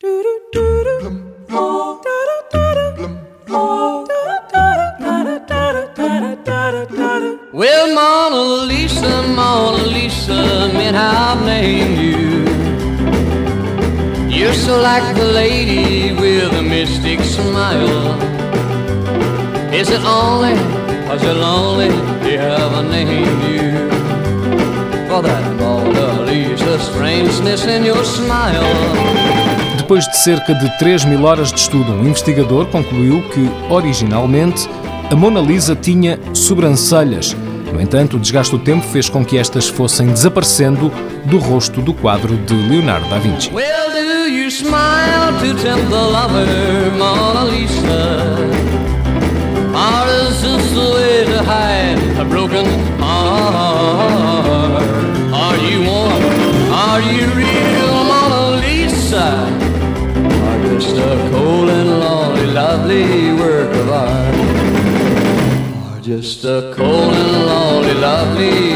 Well, Mona Lisa, Mona Lisa, meant I've named you. You're so like the lady with a mystic smile. Is it only cause you're lonely they haven't named you? For that Mona Lisa strangeness in your smile. Depois de cerca de 3 mil horas de estudo, um investigador concluiu que, originalmente, a Mona Lisa tinha sobrancelhas. No entanto, o desgaste do tempo fez com que estas fossem desaparecendo do rosto do quadro de Leonardo da Vinci. Well, do you smile to tempt the lover, Mona Lisa? Or is this the way to hide a broken heart? Are you warm? Are you real, cold and lonely, lovely work of art? Or just a cold and lonely, lovely?